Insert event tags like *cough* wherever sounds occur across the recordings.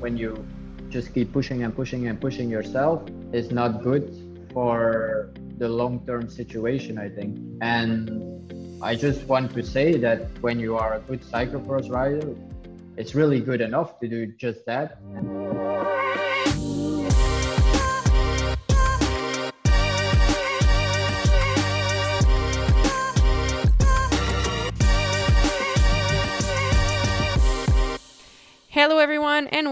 when you just keep pushing and pushing and pushing yourself is not good for the long-term situation i think. And i just want to say that when you are a good cyclocross rider it's really good enough to do just that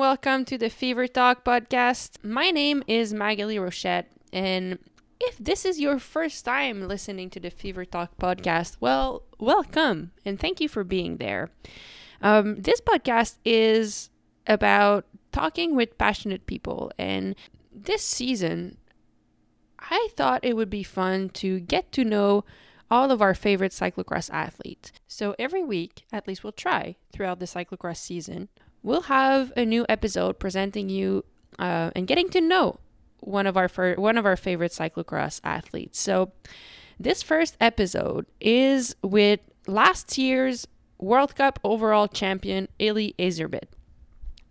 welcome to the Fever Talk podcast. My name is Maghalie Rochette, and if this is your first time listening to the Fever Talk podcast, well, welcome and thank you for being there. Um, this podcast is about talking with passionate people, and this season, I thought it would be fun to get to know all of our favorite cyclocross athletes. So every week, at least we'll try throughout the cyclocross season, we'll have a new episode presenting you uh, and getting to know one of our fir- one of our favorite cyclocross athletes. So this first episode is with last year's World Cup overall champion Eli Iserbyt.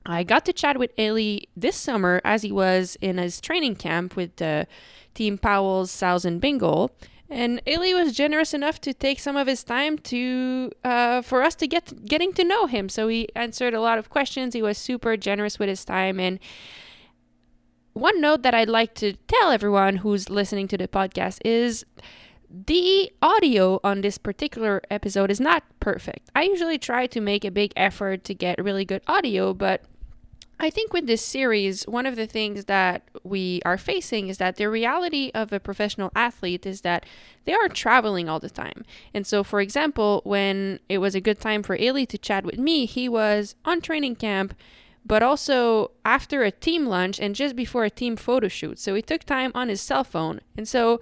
I got to chat with Eli this summer as he was in his training camp with the Team Pauwels Sauzen Bingoal and Eli was generous enough to take some of his time to uh, for us to get getting to know him. So he answered a lot of questions. He was super generous with his time. And one note that I'd like to tell everyone who's listening to the podcast is the audio on this particular episode is not perfect. I usually try to make a big effort to get really good audio, but I think with this series, one of the things that we are facing is that the reality of a professional athlete is that they are traveling all the time. And so, for example, when it was a good time for Eli to chat with me, he was on training camp, but also after a team lunch and just before a team photo shoot. So he took time on his cell phone. And so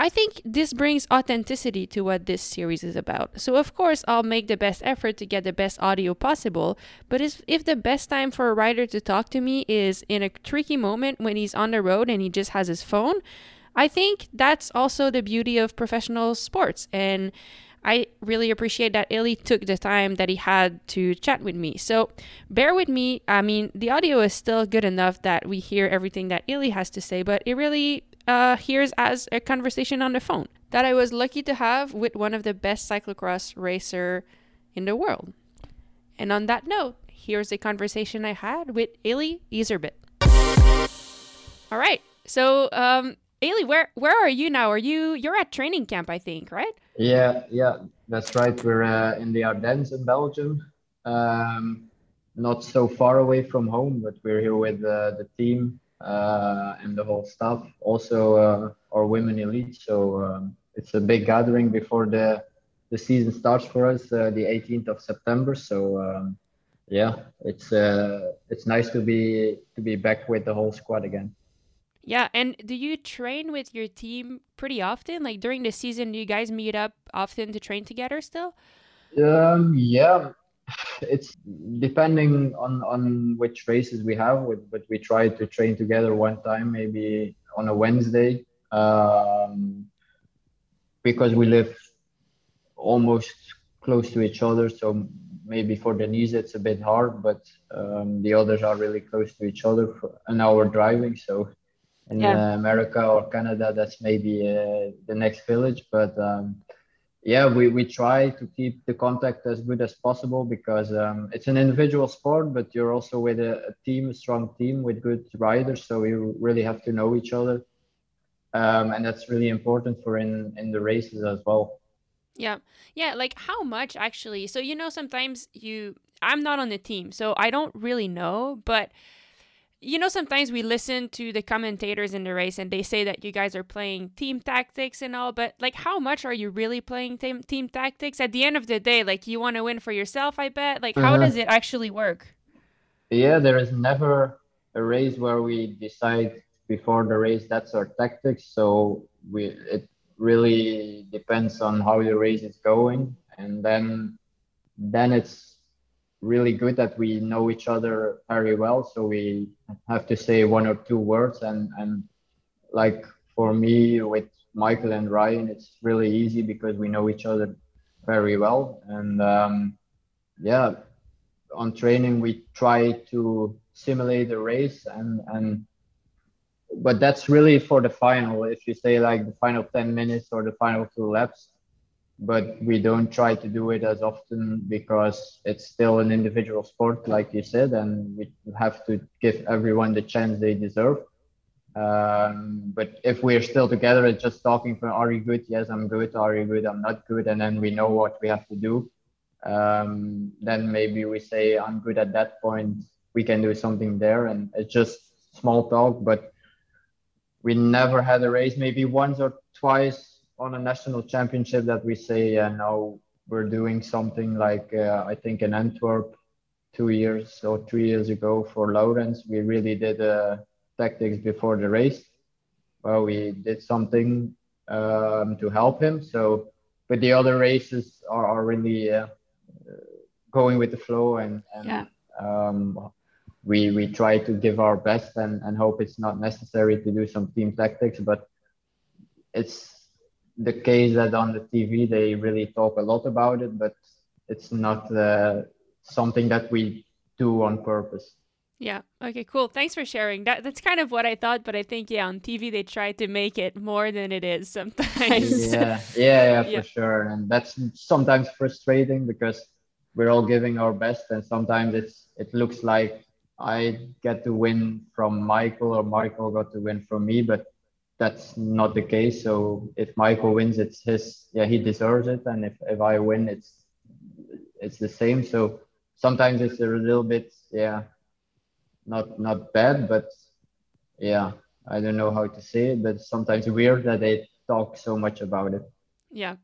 I think this brings authenticity to what this series is about. So, of course, I'll make the best effort to get the best audio possible, but if, if the best time for a writer to talk to me is in a tricky moment when he's on the road and he just has his phone, I think that's also the beauty of professional sports. And I really appreciate that Eli took the time that he had to chat with me. So bear with me. I mean, the audio is still good enough that we hear everything that Eli has to say, but it really uh, here's as a conversation on the phone that I was lucky to have with one of the best cyclocross racer in the world. And on that note, here's a conversation I had with Eli Iserbyt. All right, so um, Eli, where where are you now? Are you you're at training camp, I think, right? Yeah, yeah, that's right. We're uh, in the Ardennes in Belgium. Um, not so far away from home, but we're here with uh, the team and the whole staff. Also, uh, our women elite. So um, it's a big gathering before the the season starts for us, uh, the 18th of September. So um, yeah, it's uh, it's nice to be to be back with the whole squad again. Yeah, and do you train with your team pretty often? Like during the season, do you guys meet up often to train together still? Um, yeah, it's depending on on which races we have with, but we try to train together one time maybe on a wednesday um, because we live almost close to each other so maybe for Denise it's a bit hard but um, the others are really close to each other for an hour driving so in yeah. america or canada that's maybe uh, the next village but um, yeah, we, we try to keep the contact as good as possible because um, it's an individual sport, but you're also with a, a, team, a strong team with good riders. So you really have to know each other. Um, and that's really important for in, in the races as well. Yeah. Yeah. Like how much actually? So, you know, sometimes you, I'm not on the team, so I don't really know, but you know, sometimes we listen to the commentators in the race and they say that you guys are playing team tactics and all, but like, how much are you really playing team, team tactics? At the end of the day, like, you want to win for yourself, I bet. Like, how uh-huh. does it actually work? Yeah, there is never a race where we decide before the race that's our tactics. So we it really depends on how the race is going, and then then it's really good that we know each other very well. So we have to say one or two words. And, and like for me with Michael and Ryan, it's really easy because we know each other very well. And um, yeah, on training we try to simulate the race and and but that's really for the final if you say like the final 10 minutes or the final two laps but we don't try to do it as often because it's still an individual sport like you said and we have to give everyone the chance they deserve. Um, but if we're still together it's just talking for are you good? Yes i'm good. Are you good? I'm not good. And then we know what we have to do. Um, then maybe we say i'm good at that point. We can do something there. And it's just small talk but we never had a race maybe once or twice on a national championship that we say yeah now we're doing something like uh, i think in antwerp two years or three years ago for Laurens we really did uh, tactics before the race well we did something um, to help him so but the other races are, are really uh, going with the flow and, and yeah. um, we we try to give our best and, and hope it's not necessary to do some team tactics but it's the case that on the tv they really talk a lot about it but it's not uh, something that we do on purpose yeah. Okay, cool. Thanks for sharing. That that's kind of what I thought, but I think yeah, on TV they try to make it more than it is sometimes. *laughs* yeah, yeah, yeah, for yeah. sure. And that's sometimes frustrating because we're all giving our best and sometimes it's it looks like I get to win from Michael or Michael got to win from me, but that's not the case. So if Michael wins, it's his. Yeah, he deserves it, and if if I win, it's it's the same. So sometimes it's a little bit yeah not not bad, but yeah, I don't know how to say it, but sometimes weird that they talk so much about it. Yeah.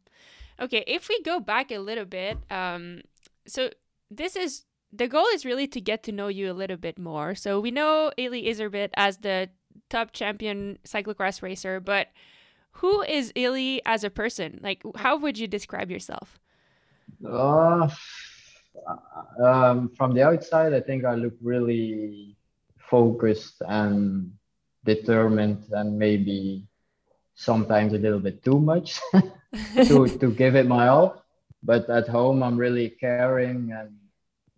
Okay, if we go back a little bit, um, so this is the goal is really to get to know you a little bit more. So we know Eli Iserbyt as the top champion cyclocross racer, but who is Eli as a person? Like, how would you describe yourself? Uh, um, from the outside, I think I look really focused and determined, and maybe sometimes a little bit too much *laughs* to *laughs* to give it my all. But at home, I'm really caring, and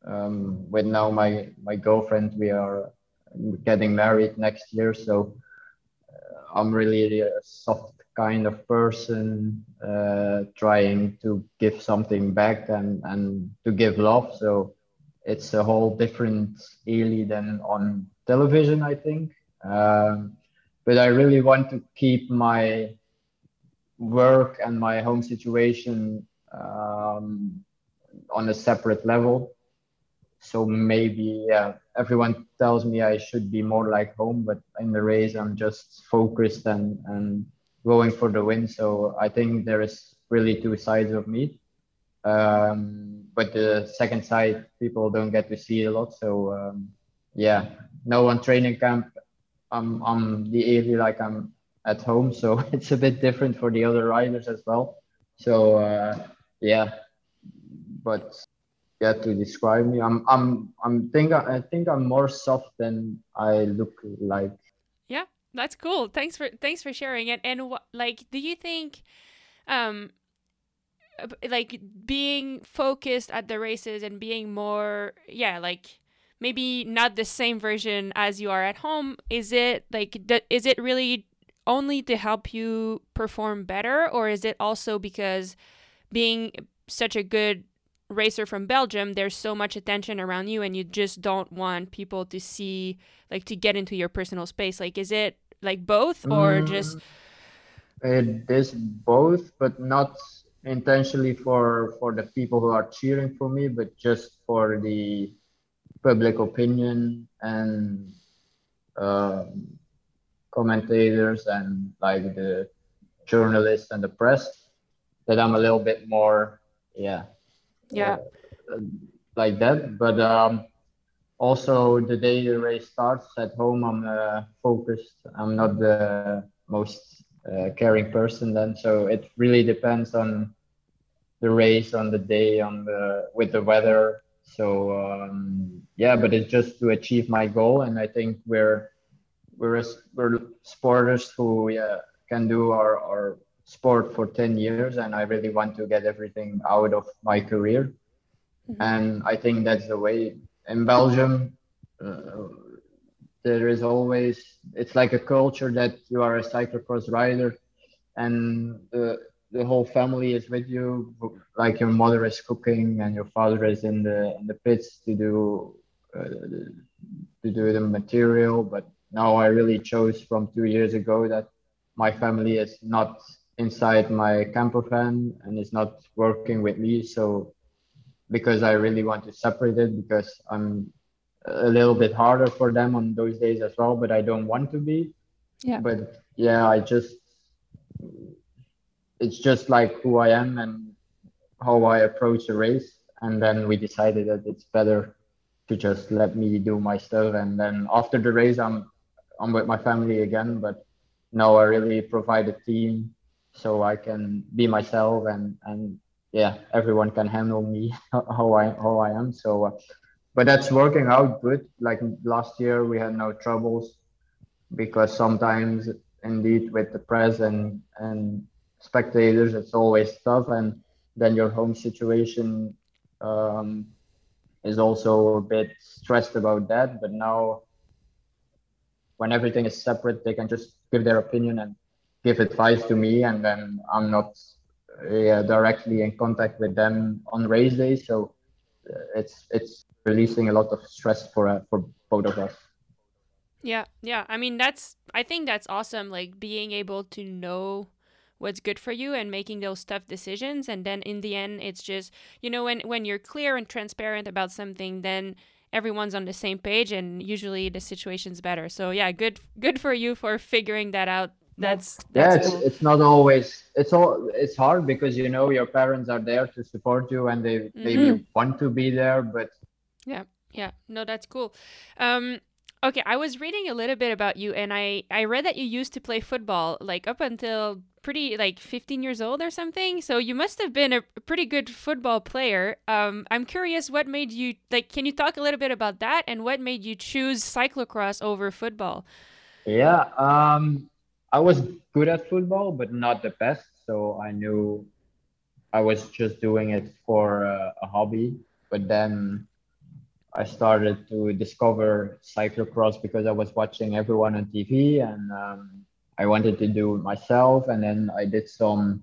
um, with now my my girlfriend, we are getting married next year, so uh, I'm really a soft kind of person uh, trying to give something back and, and to give love. So it's a whole different Eli than on television, I think. Um, but I really want to keep my work and my home situation um, on a separate level. So maybe yeah, everyone tells me I should be more like home, but in the race I'm just focused and and going for the win. So I think there is really two sides of me. Um, but the second side, people don't get to see a lot. So um, yeah, no one training camp. I'm I'm the Eli like I'm at home, so *laughs* it's a bit different for the other riders as well. So uh, yeah, but yeah, to describe me, I'm I'm I'm think I think I'm more soft than I look like Yeah, that's cool. Thanks for thanks for sharing it. And like do you think um like being focused at the races and being more yeah, like maybe not the same version as you are at home, is it like is it really only to help you perform better or is it also because being such a good racer from Belgium, there's so much attention around you and you just don't want people to see like to get into your personal space. Like is it like both or mm, just it is both but not intentionally for for the people who are cheering for me but just for the public opinion and um, commentators and like the journalists and the press that i'm a little bit more yeah yeah. Uh, like that. But um also the day the race starts at home i'm uh, focused. I'm not the most uh, caring person then. So it really depends on the race on the day on the with the weather. So um, yeah but it's just to achieve my goal. And i think we're we're we're sporters who yeah can do our, our sport for 10 years and i really want to get everything out of my career mm-hmm. and i think that's the way in Belgium, uh, there is always it's like a culture that you are a cyclocross rider, and the the whole family is with you. Like your mother is cooking and your father is in the in the pits to do uh, to do the material. But now I really chose from two years ago that my family is not inside my camper van and it's not working with me. So because I really want to separate it because I'm a little bit harder for them on those days as well, but I don't want to be. Yeah. But yeah, I just it's just like who I am and how I approach a race. And then we decided that it's better to just let me do my stuff. And then after the race, I'm I'm with my family again. But now I really provide a team so I can be myself and and yeah, everyone can handle me *laughs* how I how I am. So, uh, but that's working out good. Like last year, we had no troubles because sometimes indeed with the press and and spectators, it's always tough, and then your home situation um, is also a bit stressed about that. But now, when everything is separate, they can just give their opinion and give advice to me, and then I'm not yeah, directly in contact with them on race day. So uh, it's it's releasing a lot of stress for uh, for both of us. Yeah, yeah. I mean, that's I think that's awesome. Like being able to know what's good for you and making those tough decisions and then in the end it's just you know when when you're clear and transparent about something then everyone's on the same page and usually the situation's better so yeah good good for you for figuring that out that's, that's yeah it's, it's not always it's all it's hard because you know your parents are there to support you and they mm-hmm. maybe want to be there but yeah yeah. No that's cool. Um okay i was reading a little bit about you and i i read that you used to play football like up until pretty like 15 years old or something. So you must have been a pretty good football player. Um i'm curious what made you like can you talk a little bit about that and what made you choose cyclocross over football? Yeah um I was good at football, but not the best. So I knew I was just doing it for uh, a hobby. But then I started to discover cyclocross because I was watching everyone on TV and um, I wanted to do it myself. And then I did some,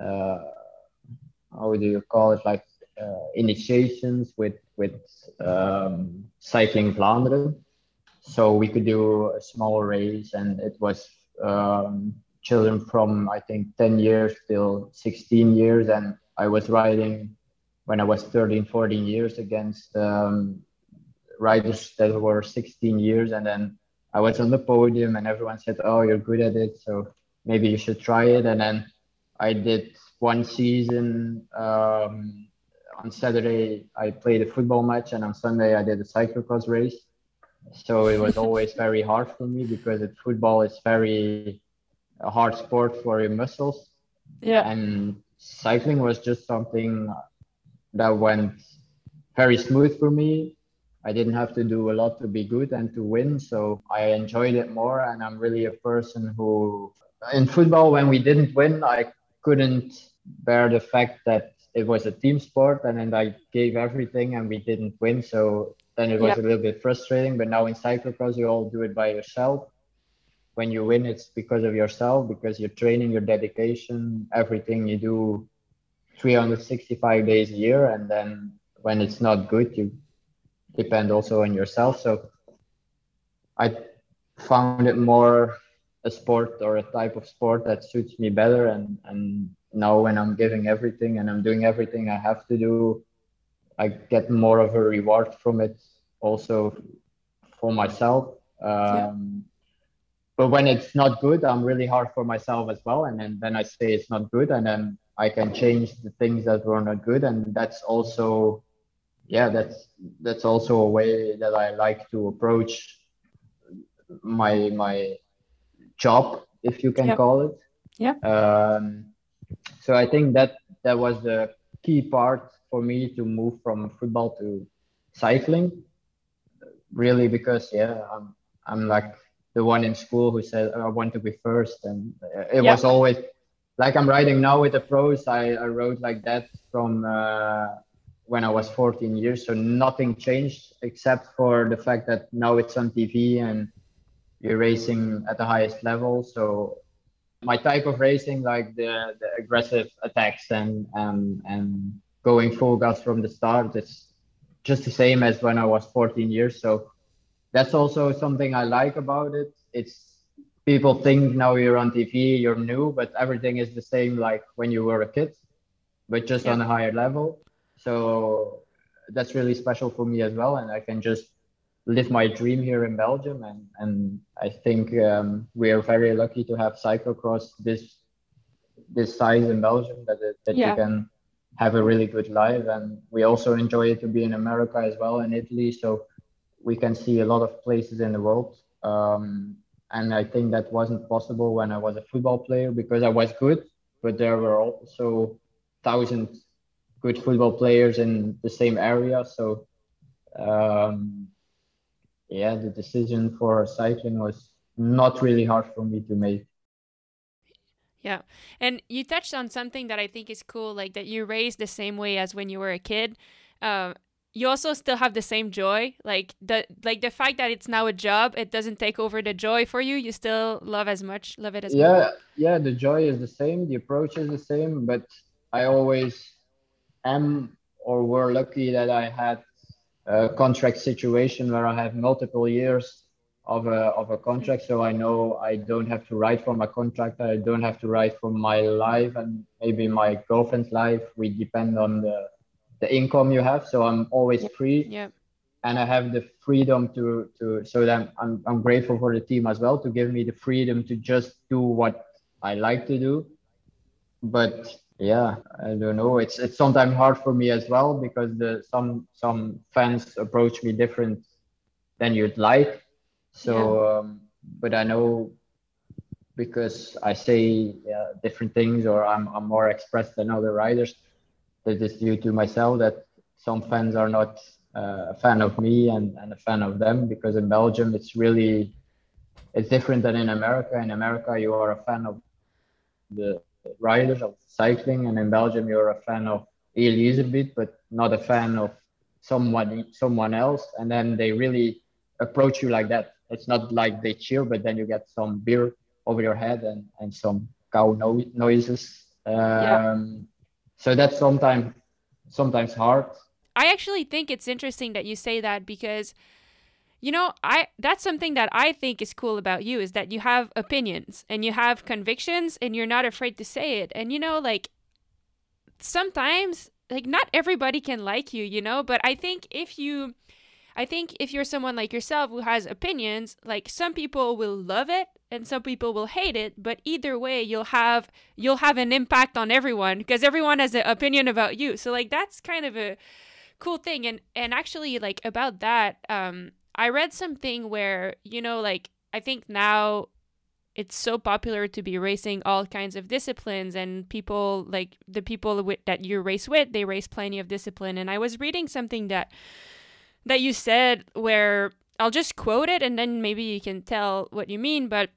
uh, how do you call it, like uh, initiations with with um, Cycling Vlaanderen so we could do a small race and it was um, children from I think 10 years till 16 years and I was riding when I was 13 14 years against um, riders that were 16 years and then I was on the podium and everyone said oh you're good at it so maybe you should try it. And then I did one season um, on Saturday I played a football match and on Sunday I did a cyclocross race so it was always very hard for me because it, football is very a hard sport for your muscles. Yeah. And cycling was just something that went very smooth for me. I didn't have to do a lot to be good and to win, so I enjoyed it more. And I'm really a person who, in football, when we didn't win, I couldn't bear the fact that it was a team sport and then I gave everything and we didn't win. So then it was yep. a little bit frustrating. But now in cyclocross, you all do it by yourself. When you win, it's because of yourself, because you're training, your dedication, everything you do 365 days a year. And then when it's not good, you depend also on yourself. So I found it more a sport or a type of sport that suits me better. And, and now when I'm giving everything and I'm doing everything I have to do, I get more of a reward from it also for myself. Um, yeah. But when it's not good, I'm really hard for myself as well. And then, then I say it's not good. And then I can change the things that were not good. And that's also, yeah, that's, that's also a way that I like to approach my, my job, if you can call it. Yeah. Um, so I think that that was the key part for me to move from football to cycling really because yeah i'm i'm like the one in school who said i want to be first and it yeah. was always like i'm writing now with the pros i, I wrote like that from uh, when I was 14 years. So nothing changed except for the fact that now it's on TV and you're racing at the highest level. So my type of racing, like the, the aggressive attacks and um, and going full gas from the start, it's just the same as when I was 14 years. So that's also something I like about it. It's people think now you're on TV, you're new, but everything is the same like when you were a kid, but just yeah. on a higher level. So that's really special for me as well, and I can just live my dream here in Belgium. And and I think um, we are very lucky to have cyclocross this this size in Belgium that it, that yeah. you can have a really good life. And we also enjoy it to be in America as well in Italy, so we can see a lot of places in the world. Um, and I think that wasn't possible when I was a football player because I was good, but there were also thousands good football players in the same area. So um, yeah, the decision for cycling was not really hard for me to make. Yeah. And you touched on something that I think is cool, like that you raised the same way as when you were a kid. Uh, you also still have the same joy. Like the like the fact that it's now a job, it doesn't take over the joy for you. You still love as much, love it as Yeah, much. yeah, the joy is the same, the approach is the same, but I always am or were lucky that I had a contract situation where I have multiple years of a, of a contract. So I know I don't have to write for my contract. I don't have to write for my life and maybe my girlfriend's life. We depend on the, the income you have. So I'm always free. Yeah. And I have the freedom to, to so that I'm, I'm grateful for the team as well to give me the freedom to just do what I like to do. But yeah i don't know it's it's sometimes hard for me as well because the some some fans approach me different than you'd like so yeah. um, but i know because i say uh, different things or I'm, I'm more expressed than other riders that is due to myself that some fans are not uh, a fan of me and, and a fan of them because in belgium it's really it's different than in america in america you are a fan of the riders of cycling, and in Belgium you're a fan of Eli Iserbyt, but not a fan of someone someone else, and then they really approach you like that. It's not like they cheer, but then you get some beer over your head and and some cow no- noises. Um, yeah. So that's sometimes sometimes hard. I actually think it's interesting that you say that because you know i that's something that i think is cool about you is that you have opinions and you have convictions and you're not afraid to say it and you know like sometimes like not everybody can like you you know but i think if you i think if you're someone like yourself who has opinions like some people will love it and some people will hate it but either way you'll have you'll have an impact on everyone because everyone has an opinion about you. So like that's kind of a cool thing. And and actually like about that um I read something where, you know, like I think now it's so popular to be racing all kinds of disciplines and people like the people with, that you race with, they race plenty of discipline. And I was reading something that that you said where I'll just quote it and then maybe you can tell what you mean, but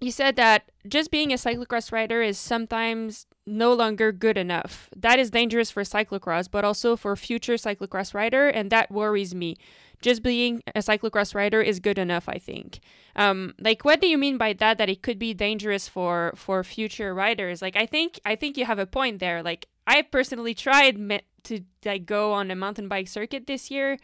you said that just being a cyclocross rider is sometimes no longer good enough. That is dangerous for cyclocross, but also for future cyclocross rider, and that worries me. Just being a cyclocross rider is good enough i think. Um, like what do you mean by that that it could be dangerous for for future riders? Like i think i think you have a point there. Like i personally tried me- to like go on a mountain bike circuit this year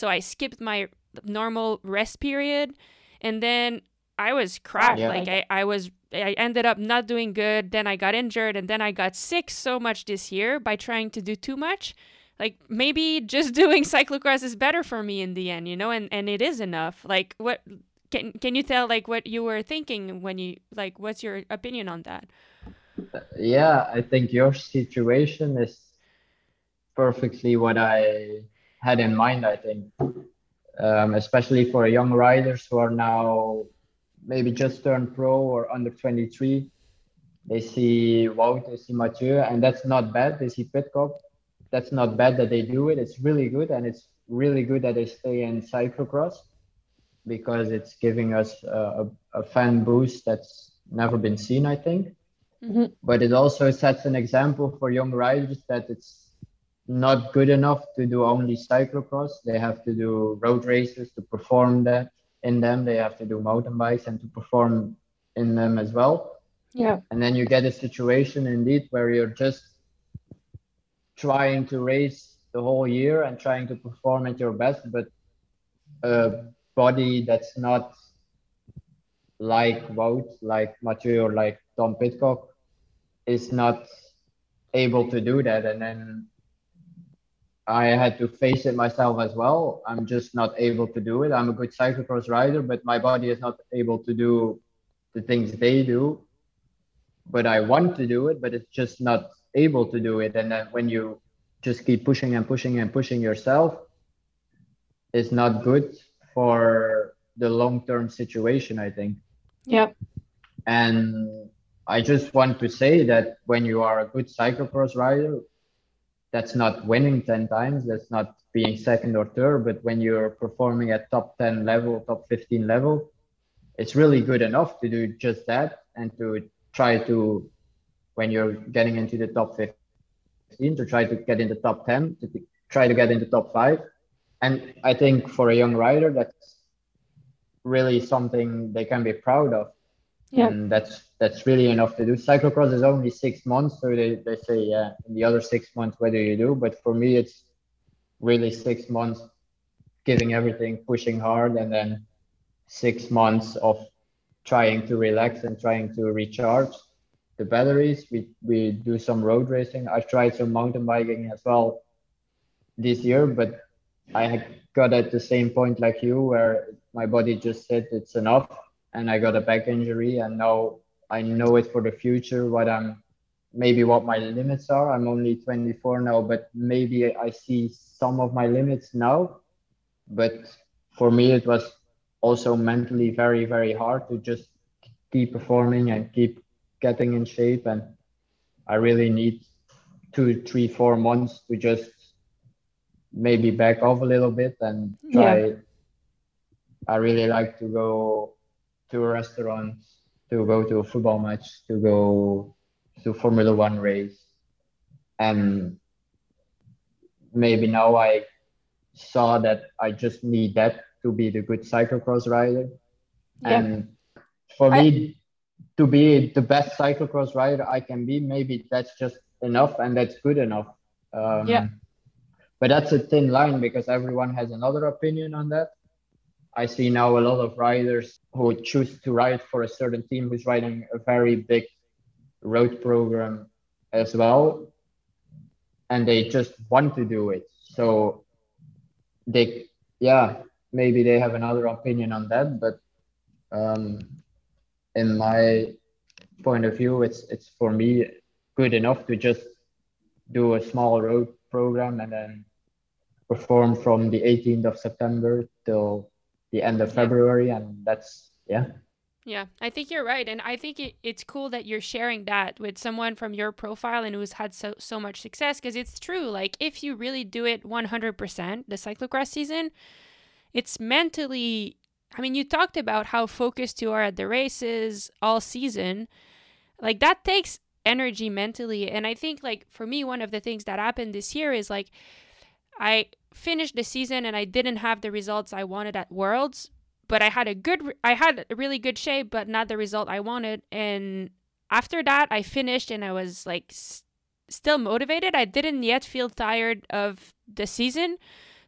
so i skipped my normal rest period and then i was crap. Yeah. like I, I was I ended up not doing good. Then I got injured, and then I got sick so much this year by trying to do too much. Like maybe just *laughs* doing cyclocross is better for me in the end you know and and it is enough. Like what can can you tell like what you were thinking when you like what's your opinion on that? Yeah i think your situation is perfectly what i had in mind i think um, especially for young riders who are now maybe just turned pro or under 23 they see Wout, they see Mathieu, and that's not bad. They see Pidcock, that's not bad that they do it. It's really good, and it's really good that they stay in cyclocross because it's giving us a, a fan boost that's never been seen, I think. Mm-hmm. But it also sets an example for young riders that it's not good enough to do only cyclocross. They have to do road races to perform that in them. They have to do mountain bikes and to perform in them as well. Yeah. And then you get a situation indeed where you're just trying to race the whole year and trying to perform at your best, but a body that's not like Wout, like Mathieu, or like Tom Pidcock is not able to do that. And then I had to face it myself as well. I'm just not able to do it. I'm a good cyclocross rider, but my body is not able to do the things they do. But I want to do it, but it's just not able to do it. And then when you just keep pushing and pushing and pushing yourself, it's not good for the long term situation, I think. Yep. And I just want to say that when you are a good cyclocross rider, that's not winning 10 times, that's not being second or third, but when you're performing at top 10 level, top 15 level, it's really good enough to do just that and to try to, when you're getting into the top 15, to try to get in the top 10, to try to get in the top five. And I think for a young rider, that's really something they can be proud of. Yeah. And that's that's really enough to do. Cyclocross is only six months, so they, they say yeah, in the other six months whether you do. But for me it's really six months giving everything, pushing hard, and then six months of trying to relax and trying to recharge the batteries. We we do some road racing. I've tried some mountain biking as well this year, but I got at the same point like you where my body just said it's enough and I got a back injury and now I know it for the future what I'm maybe what my limits are. I'm only 24 now, but maybe I see some of my limits now. But for me, it was also mentally very, very hard to just keep performing and keep getting in shape. And I really need two, three, four months to just maybe back off a little bit and try. Yeah. I really like to go to a restaurant, to go to a football match, to go to Formula One race. And maybe now I saw that I just need that to be the good cyclocross rider. Yeah. And for I... me to be the best cyclocross rider I can be, maybe that's just enough and that's good enough. Um, yeah. But that's a thin line because everyone has another opinion on that. I see now a lot of riders who choose to ride for a certain team who's riding a very big road program as well. And they just want to do it. So they, yeah, maybe they have another opinion on that. But um, in my point of view, it's, it's for me good enough to just do a small road program and then perform from the 18th of September till the end of February, and that's yeah. Yeah, I think you're right, and I think it, it's cool that you're sharing that with someone from your profile and who's had so so much success because it's true. Like if you really do it 100%, the cyclocross season, it's mentally. I mean, you talked about how focused you are at the races all season. Like that takes energy mentally, and I think like for me, one of the things that happened this year is like I finished the season and I didn't have the results I wanted at Worlds, but I had a good I had a really good shape but not the result I wanted and after that I finished and I was like s- still motivated. I didn't yet feel tired of the season.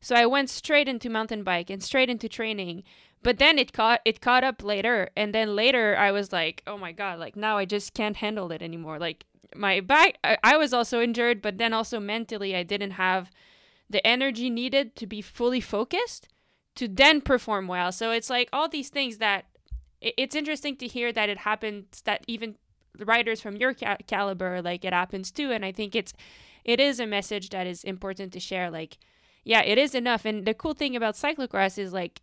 So I went straight into mountain bike and straight into training. But then it caught it caught up later and then later I was like, "Oh my god, like now I just can't handle it anymore." Like my back I, I was also injured, but then also mentally I didn't have the energy needed to be fully focused to then perform well. So it's like all these things that it's interesting to hear that it happens that even writers from your ca- caliber like it happens too and I think it's it is a message that is important to share like yeah, it is enough and the cool thing about cyclocross is like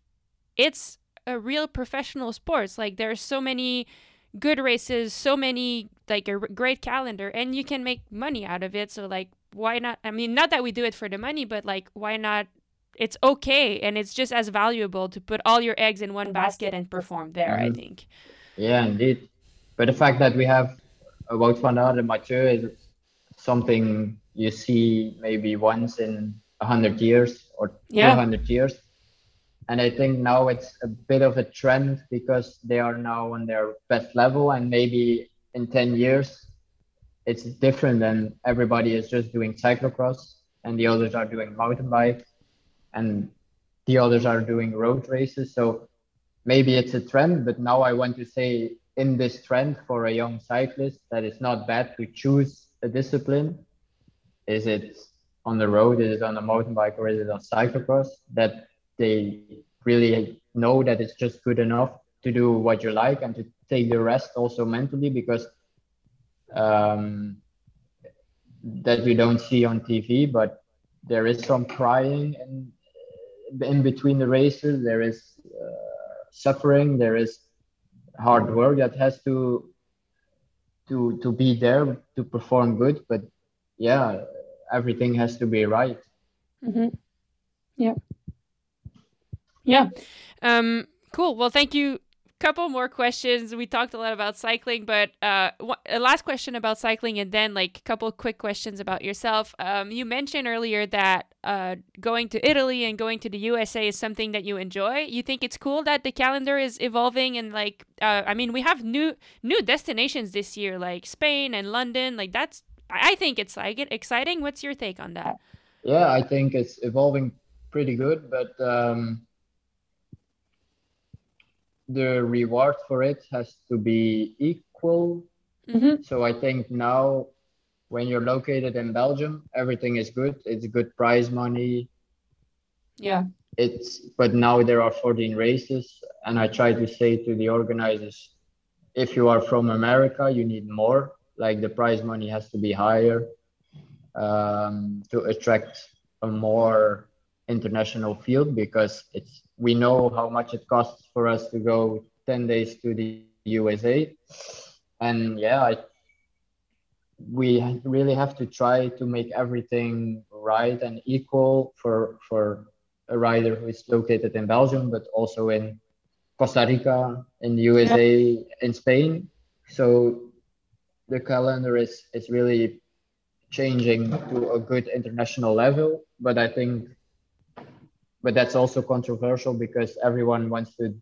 it's a real professional sports. Like there's so many good races, so many like a great calendar and you can make money out of it. So like why not? I mean, not that we do it for the money, but like, why not? It's okay, and it's just as valuable to put all your eggs in one basket and perform there. Mm-hmm. I think. Yeah, indeed. But the fact that we have van Aert and Mathieu is something you see maybe once in a hundred years or Yeah. 200 years. And I think now it's a bit of a trend because they are now on their best level, and maybe in 10 years it's different than everybody is just doing cyclocross and the others are doing mountain bike and the others are doing road races. So maybe it's a trend, but now I want to say in this trend for a young cyclist that it's not bad to choose a discipline. Is it on the road? Is it on a mountain bike or is it on cyclocross? That they really know that it's just good enough to do what you like and to take the rest also mentally because um, that we don't see on TV, but there is some crying in, in between the races. There is uh, suffering. There is hard work that has to to to be there to perform good. But yeah, everything has to be right. Mm-hmm. Yeah. Yeah. Um, cool. Well, thank you. Couple more questions. We talked a lot about cycling, but uh, a last question about cycling, and then like a couple quick questions about yourself. Um, you mentioned earlier that uh, going to Italy and going to the USA is something that you enjoy. You think it's cool that the calendar is evolving and like, uh, I mean, we have new new destinations this year, like Spain and London. Like that's, I think it's like it exciting. What's your take on that? Yeah, I think it's evolving pretty good, but. Um the reward for it has to be equal. Mm-hmm. So I think now, when you're located in Belgium, everything is good. It's good prize money. Yeah. It's but now there are 14 races, and I try to say to the organizers, if you are from America, you need more. Like the prize money has to be higher um, to attract a more international field because it's we know how much it costs for us to go 10 days to the USA. And yeah, I, we really have to try to make everything right and equal for, for a rider who is located in Belgium, but also in Costa Rica, in the USA, yeah. in Spain. So the calendar is, is really changing to a good international level. But I think but that's also controversial because everyone wants to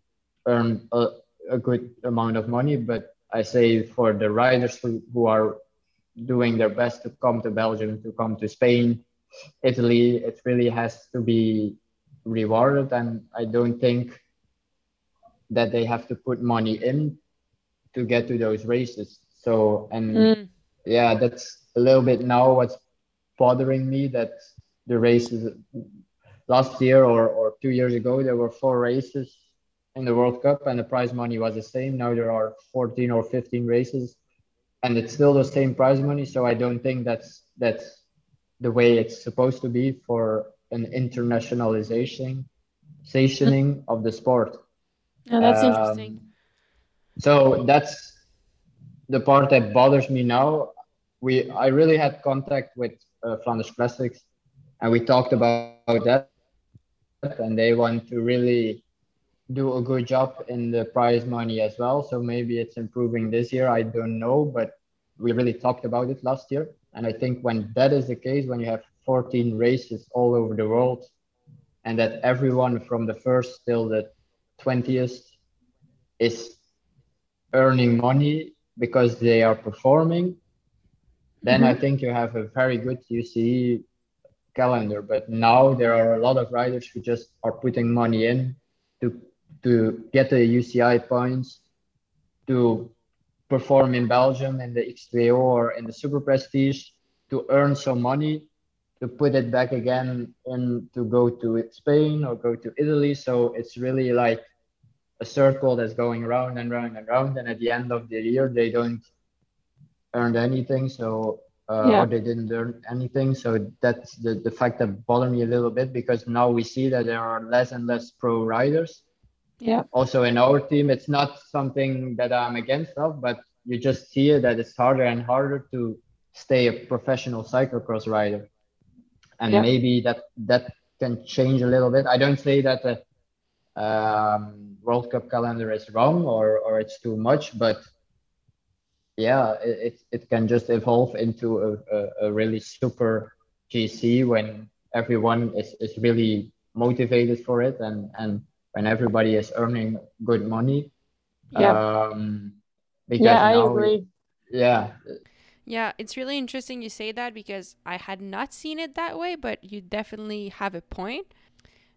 earn a, a good amount of money. But I say for the riders who, who are doing their best to come to Belgium, to come to Spain, Italy, it really has to be rewarded. And I don't think that they have to put money in to get to those races. So, and mm. yeah, that's a little bit now what's bothering me that the races last year or, or two years ago, there were four races in the World Cup and the prize money was the same. Now there are 14 or 15 races and it's still the same prize money. So I don't think that's that's the way it's supposed to be for an internationalization stationing of the sport. Yeah, that's um, interesting. So that's the part that bothers me now. We I really had contact with uh, Flanders Classics, and we talked about that and they want to really do a good job in the prize money as well. So maybe it's improving this year. I don't know, but we really talked about it last year. And I think when that is the case, when you have 14 races all over the world, and that everyone from the first till the 20th is earning money because they are performing, then mm-hmm. I think you have a very good UCI calendar. But now there are a lot of riders who just are putting money in to to get the UCI points to perform in Belgium in the X2O or in the Super Prestige to earn some money to put it back again and to go to Spain or go to Italy. So it's really like a circle that's going round and round and round. And at the end of the year, they don't earn anything. So uh, yeah. or they didn't learn anything. So that's the, the fact that bothered me a little bit because now we see that there are less and less pro riders. Yeah. Also in our team, it's not something that I'm against of, but you just see it that it's harder and harder to stay a professional cyclocross rider. And yeah. maybe that that can change a little bit. I don't say that the um, World Cup calendar is wrong or or it's too much, but yeah, it, it, it can just evolve into a, a, a really super GC when everyone is, is really motivated for it and, and when everybody is earning good money. Yeah. Um, because Yeah, I now- agree. Yeah, Yeah, it's really interesting you say that because I had not seen it that way, but you definitely have a point.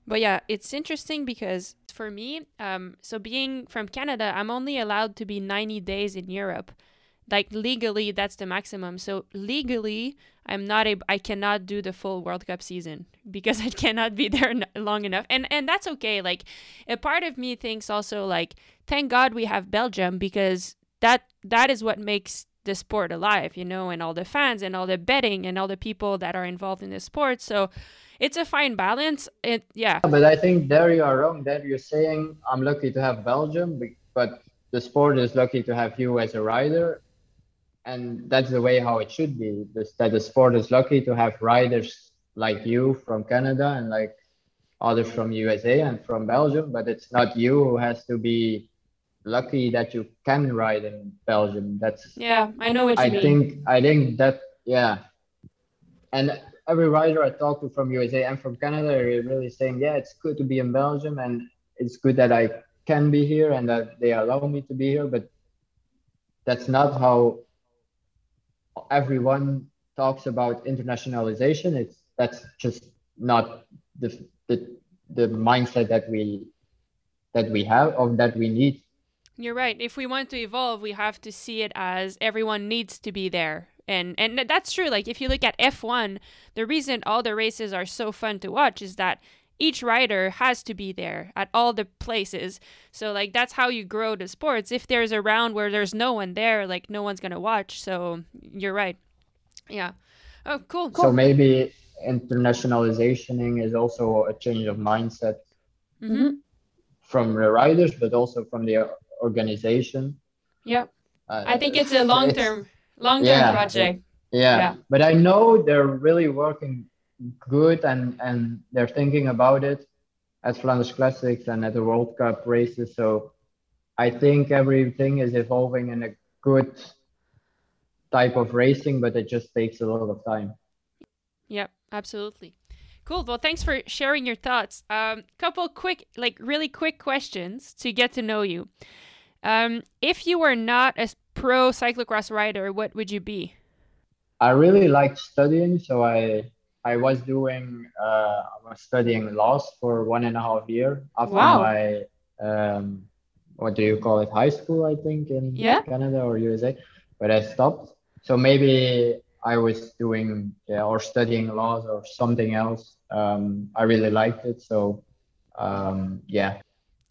But yeah, it's interesting because for me, um, so being from Canada, I'm only allowed to be 90 days in Europe. Like legally, that's the maximum. So legally, I'm not able, I cannot do the full World Cup season *laughs* because I cannot be *laughs* there n- long enough. And and that's okay. Like a part of me thinks also like, thank God we have Belgium because that that is what makes the sport alive, you know, and all the fans and all the betting and all the people that are involved in the sport. So it's a fine balance. It yeah. but I think there you are wrong. There you're saying I'm lucky to have Belgium, but the sport is lucky to have you as a rider, and that's the way how it should be. This, that the sport is lucky to have riders like you from Canada and like others from USA and from Belgium, but it's not you who has to be lucky that you can ride in Belgium. That's Yeah, I know what you I mean. think I think that yeah, and every rider I talk to from USA and from Canada are really saying yeah, it's good to be in Belgium and it's good that I can be here and that they allow me to be here, but that's not how everyone talks about internationalization. It's that's just not the the the mindset that we that we have or that we need You're right. If we want to evolve, we have to see it as everyone needs to be there. And and that's true. Like if you look at F1, the reason all the races are so fun to watch is that each rider has to be there at all the places. So like that's how you grow the sports. If there's a round where there's no one there, like no one's going to watch. So you're right. Yeah. Oh, cool. cool. So maybe internationalization is also a change of mindset Mhm. from the riders, but also from the organization. Yeah. Uh, I think it's a long-term long-term Yeah. project. Yeah. yeah. but I know they're really working good and and they're thinking about it at Flanders Classics and at the World Cup races. So I think everything is evolving in a good type of racing, but it just takes a lot of time. Yep, absolutely. Cool. Well, thanks for sharing your thoughts. Um, couple quick, like really quick questions to get to know you. Um, if you were not a pro cyclocross rider, what would you be? I really liked studying, so I I was doing uh, I was studying laws for one and a half year after Wow. my um, what do you call it high school I think in Yeah. Canada or USA, but I stopped. So maybe I was doing yeah, or studying laws or something else. Um, I really liked it, so um, yeah.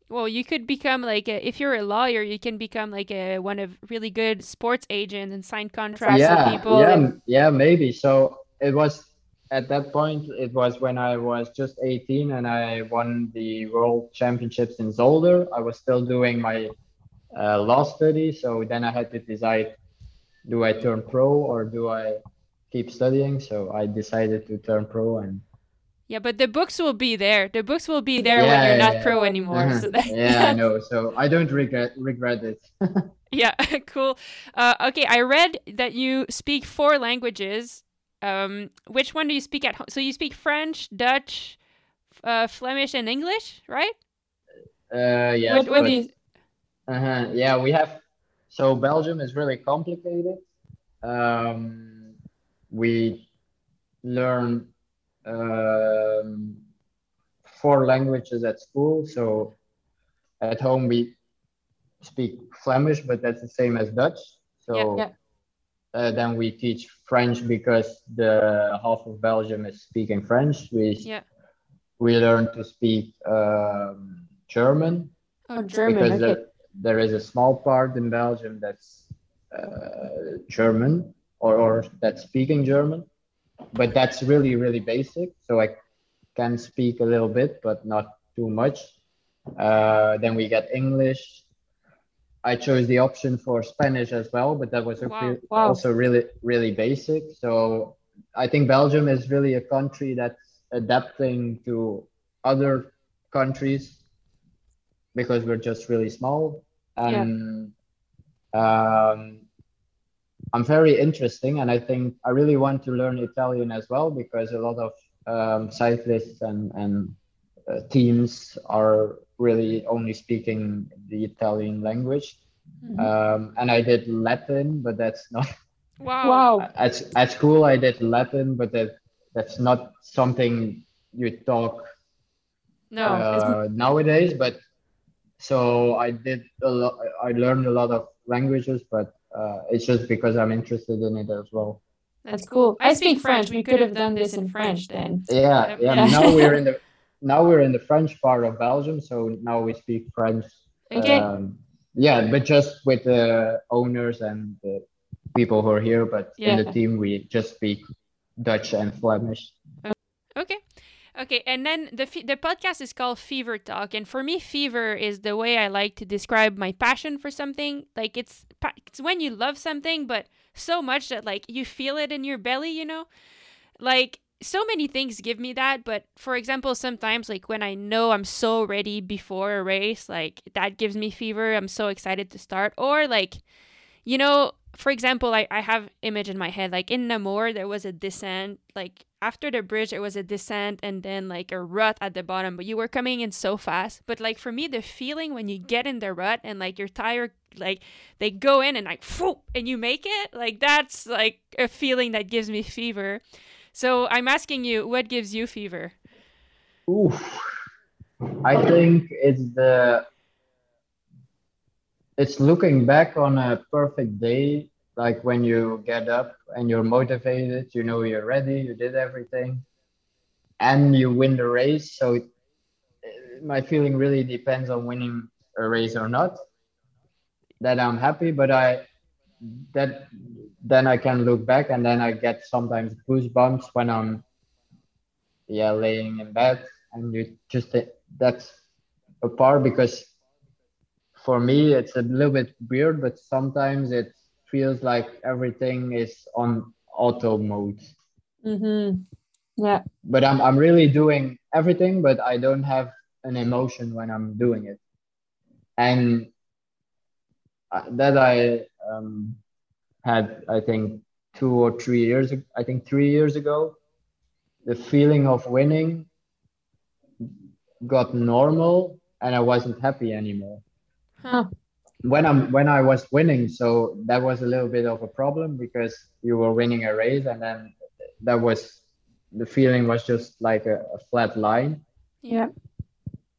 Well, you could become like a, if you're a lawyer, you can become like a one of really good sports agents and sign contracts yeah, with people. Yeah, and- yeah, maybe. So it was at that point. It was when I was just 18 and I won the world championships in Zolder. I was still doing my uh, law study, so then I had to decide: do I turn pro or do I keep studying? So I decided to turn pro and yeah, but the books will be there. The books will be there when you're yeah, not yeah. pro anymore. Mhm. *laughs* So that, yeah, I know. So I don't regret regret it. *laughs* Yeah, *laughs* cool. Uh, okay, I read that you speak four languages. Um, which one do you speak at home? So you speak French, Dutch, uh, Flemish, and English, right? Uh, yes, what, what but- you, Uh-huh. Yeah, we have. So Belgium is really complicated. Um, we learn um, four languages at school. So at home we speak Flemish, but that's the same as Dutch. So Yeah. Yeah. Uh, then we teach French because the half of Belgium is speaking French. We Yeah. we learn to speak um, German oh, German, because okay. there, there is a small part in Belgium that's uh, German or, or that's speaking German, but that's really, really basic. So I can speak a little bit, but not too much. Uh, then we get English. I chose the option for Spanish as well, but that was Wow. re- Wow. also really, really basic. So I think Belgium is really a country that's adapting to other countries because we're just really small. And um, I'm very interesting, and I think I really want to learn Italian as well because a lot of um, cyclists and and uh, teams are really only speaking the Italian language. Mm-hmm. Um, and I did Latin, but that's not. *laughs* Wow. wow. At, at school, I did Latin, but that that's not something you talk no uh, nowadays. But so I did a lot. I learned a lot of languages, but uh, it's just because I'm interested in it as well. That's cool. I speak French. We could have done this in French then. Yeah, yeah. yeah. now we're in the now we're in the French part of Belgium, so now we speak French. Okay. Um, yeah, but just with the owners and the people who are here. But yeah. in the team, we just speak Dutch and Flemish. Okay. Okay, and then the the podcast is called Fever Talk, and for me, fever is the way I like to describe my passion for something. Like it's it's when you love something, but so much that like you feel it in your belly, you know. Like so many things give me that, but for example, sometimes like when I know I'm so ready before a race, like that gives me fever. I'm so excited to start, or like, you know, for example, I, I have image in my head like in Namur there was a descent like after the bridge it was a descent and then like a rut at the bottom but you were coming in so fast but like for me the feeling when you get in the rut and like your tire like they go in and like whoop, and you make it like that's like a feeling that gives me fever so I'm asking you what gives you fever Ooh, I think it's the it's looking back on a perfect day, like when you get up and you're motivated, you know you're ready, you did everything, and you win the race. So my feeling really depends on winning a race or not. That I'm happy, but I that then I can look back and then I get sometimes goosebumps when I'm yeah laying in bed. And you just that's a part because for me it's a little bit weird but sometimes it feels like everything is on auto mode. Mm-hmm. yeah. But I'm, I'm really doing everything but i don't have an emotion when i'm doing it. And uh, that i um, had i think two or three years i think three years ago the feeling of winning got normal and i wasn't happy anymore Huh. When I'm when I was winning, so that was a little bit of a problem because you were winning a race, and then that was the feeling was just like a, a flat line. Yeah.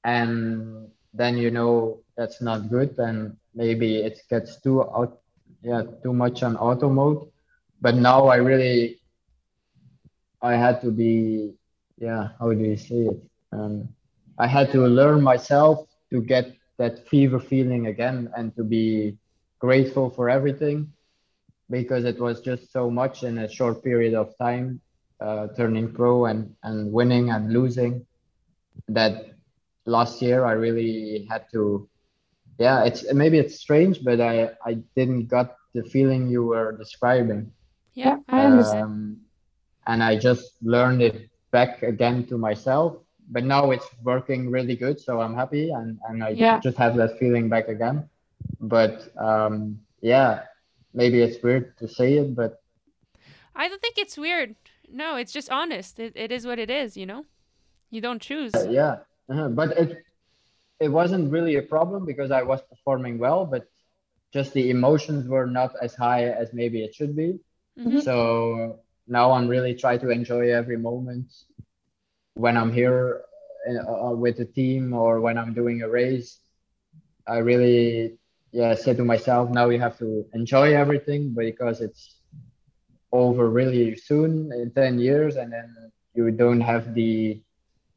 And then you know that's not good, and maybe it gets too out, yeah, too much on auto mode. But now I really, I had to be, yeah, how do you say it? Um, I had to learn myself to get that fever feeling again and to be grateful for everything because it was just so much in a short period of time uh, turning pro and, and winning and losing that last year i really had to yeah it's maybe it's strange but i i didn't got the feeling you were describing. Yeah i understand. um, and i just learned it back again to myself but now it's working really good so i'm happy and, and i yeah. just have that feeling back again. But um, yeah maybe it's weird to say it but i don't think it's weird. No it's just honest. It, it is what it is you know? You don't choose. Uh, yeah. Uh-huh. but it it wasn't really a problem because i was performing well but just the emotions were not as high as maybe it should be mm-hmm. so now i'm really trying to enjoy every moment when I'm here uh, uh, with the team or when I'm doing a race, I really yeah said to myself, now you have to enjoy everything because it's over really soon in 10 years and then you don't have the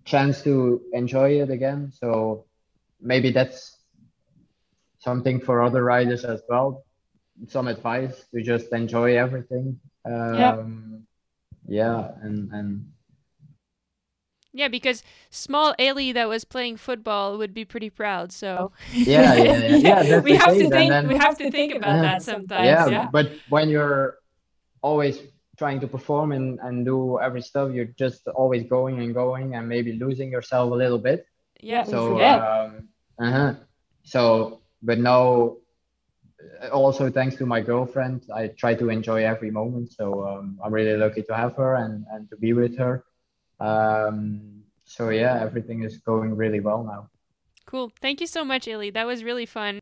chance to enjoy it again. So maybe that's something for other riders as well. Some advice to just enjoy everything. Um, yeah. yeah, and and yeah, because small Eli that was playing football would be pretty proud. So yeah, yeah, yeah. *laughs* yeah we have to think. Then, we have to think about that sometimes. Yeah, yeah, but when you're always trying to perform and, and do every stuff, you're just always going and going and maybe losing yourself a little bit. Yeah. So um, uh-huh. So, but now also thanks to my girlfriend, I try to enjoy every moment. So um, I'm really lucky to have her and, and to be with her. Um, so yeah, everything is going really well now. Cool. Thank you so much, Eli. That was really fun.